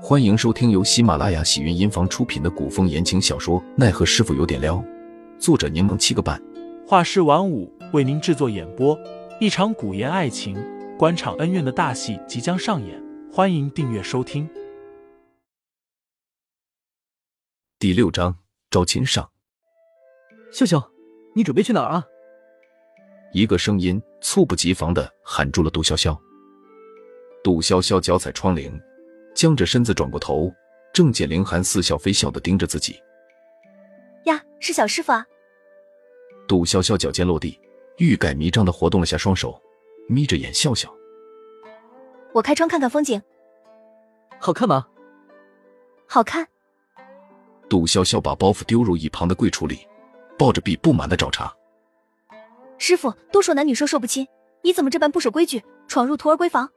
欢迎收听由喜马拉雅喜云音房出品的古风言情小说《奈何师傅有点撩》，作者柠檬七个半，画师晚舞为您制作演播。一场古言爱情、官场恩怨的大戏即将上演，欢迎订阅收听。第六章招亲上。秀秀，你准备去哪儿啊？一个声音猝不及防的喊住了杜潇潇。杜潇潇脚踩窗棂。僵着身子转过头，正见凌寒似笑非笑的盯着自己。呀，是小师傅啊！杜潇潇脚尖落地，欲盖弥彰的活动了下双手，眯着眼笑笑。我开窗看看风景。好看吗？好看。杜潇潇把包袱丢入一旁的柜橱里，抱着臂不满的找茬。师傅都说男女授受不亲，你怎么这般不守规矩，闯入徒儿闺房？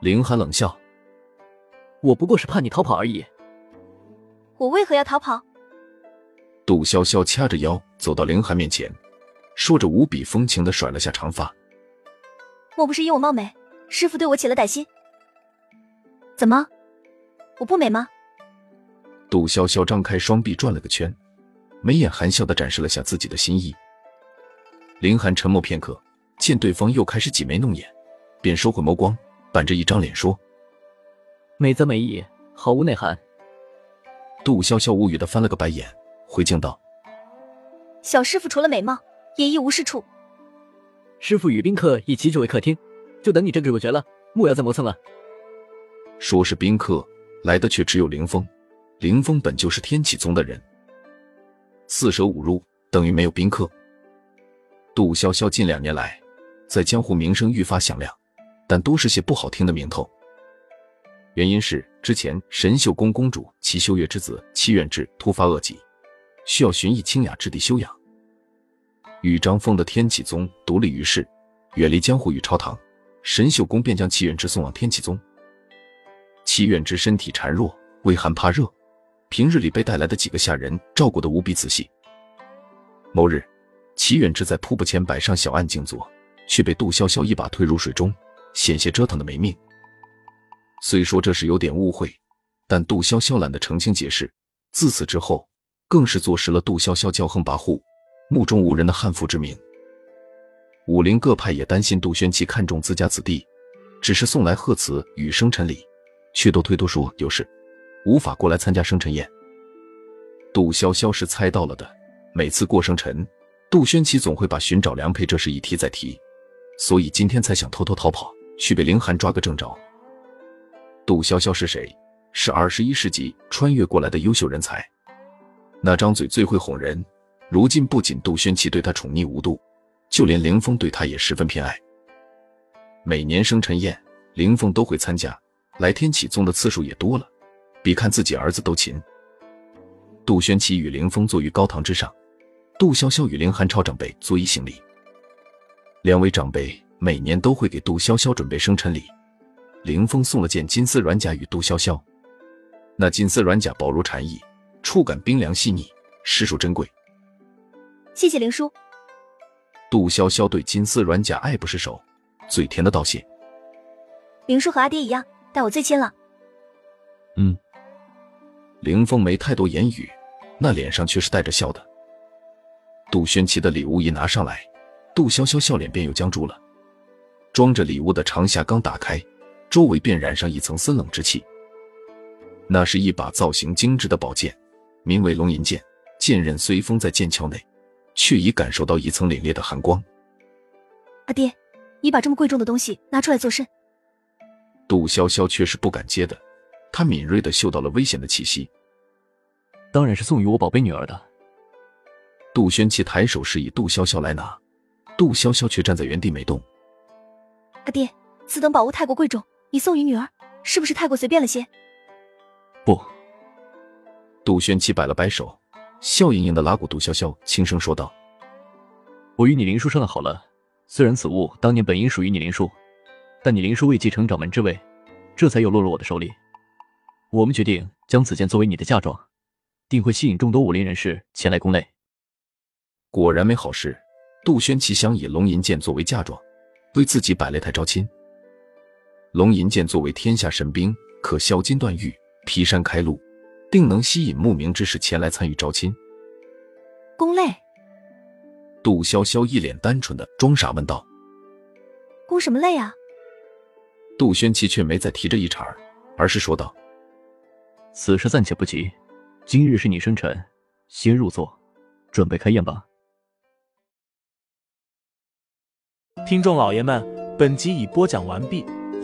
凌寒冷笑。我不过是怕你逃跑而已。我为何要逃跑？杜潇潇掐着腰走到凌寒面前，说着无比风情的甩了下长发。莫不是因我貌美，师傅对我起了歹心？怎么，我不美吗？杜潇潇张开双臂转了个圈，眉眼含笑的展示了下自己的心意。凌寒沉默片刻，见对方又开始挤眉弄眼，便收回眸光，板着一张脸说。美则美矣，毫无内涵。杜潇潇无语的翻了个白眼，回敬道：“小师傅除了美貌，也一无是处。师傅与宾客一起久违客厅，就等你这个主角了，莫要再磨蹭了。”说是宾客，来的却只有凌风。凌风本就是天启宗的人，四舍五入等于没有宾客。杜潇潇近两年来，在江湖名声愈发响亮，但都是些不好听的名头。原因是之前神秀宫公主齐修月之子齐远志突发恶疾，需要寻一清雅之地休养。与张峰的天启宗独立于世，远离江湖与朝堂，神秀宫便将齐远志送往天启宗。齐远志身体孱弱，畏寒怕热，平日里被带来的几个下人照顾得无比仔细。某日，齐远志在瀑布前摆上小案静坐，却被杜潇潇一把推入水中，险些折腾的没命。虽说这是有点误会，但杜潇潇懒得澄清解释。自此之后，更是坐实了杜潇潇骄横跋扈、目中无人的悍妇之名。武林各派也担心杜轩琪看中自家子弟，只是送来贺词与生辰礼，却都推脱说有事，无法过来参加生辰宴。杜潇潇是猜到了的，每次过生辰，杜轩琪总会把寻找良配这事一提再提，所以今天才想偷偷逃跑，去被凌寒抓个正着。杜潇潇是谁？是二十一世纪穿越过来的优秀人才，那张嘴最会哄人。如今不仅杜轩琪对他宠溺无度，就连凌风对他也十分偏爱。每年生辰宴，凌风都会参加，来天启宗的次数也多了，比看自己儿子都勤。杜轩琪与凌风坐于高堂之上，杜潇潇与凌寒超长辈作揖行礼。两位长辈每年都会给杜潇潇准备生辰礼。凌风送了件金丝软甲与杜潇潇，那金丝软甲薄如蝉翼，触感冰凉细腻，实属珍贵。谢谢凌叔。杜潇潇对金丝软甲爱不释手，嘴甜的道谢。凌叔和阿爹一样，待我最亲了。嗯。凌风没太多言语，那脸上却是带着笑的。杜轩奇的礼物一拿上来，杜潇潇笑脸便又僵住了。装着礼物的长匣刚打开。周围便染上一层森冷之气。那是一把造型精致的宝剑，名为龙吟剑。剑刃虽封在剑鞘内，却已感受到一层凛冽的寒光。阿爹，你把这么贵重的东西拿出来做甚？杜潇潇却是不敢接的，他敏锐的嗅到了危险的气息。当然是送予我宝贝女儿的。杜轩琪抬手示意杜潇潇来拿，杜潇潇却站在原地没动。阿爹，此等宝物太过贵重。你送与女儿，是不是太过随便了些？不。杜轩琪摆了摆手，笑盈盈的拉过杜潇潇，轻声说道：“我与你林叔商量好了，虽然此物当年本应属于你林叔，但你林叔未继承掌门之位，这才又落入我的手里。我们决定将此剑作为你的嫁妆，定会吸引众多武林人士前来攻擂。”果然没好事，杜轩琪想以龙吟剑作为嫁妆，为自己摆擂台招亲。龙吟剑作为天下神兵，可削金断玉，劈山开路，定能吸引慕名之士前来参与招亲。宫累，杜潇潇一脸单纯的装傻问道。宫什么累啊？杜轩琪却没再提这一茬儿，而是说道：“此事暂且不急，今日是你生辰，先入座，准备开宴吧。”听众老爷们，本集已播讲完毕，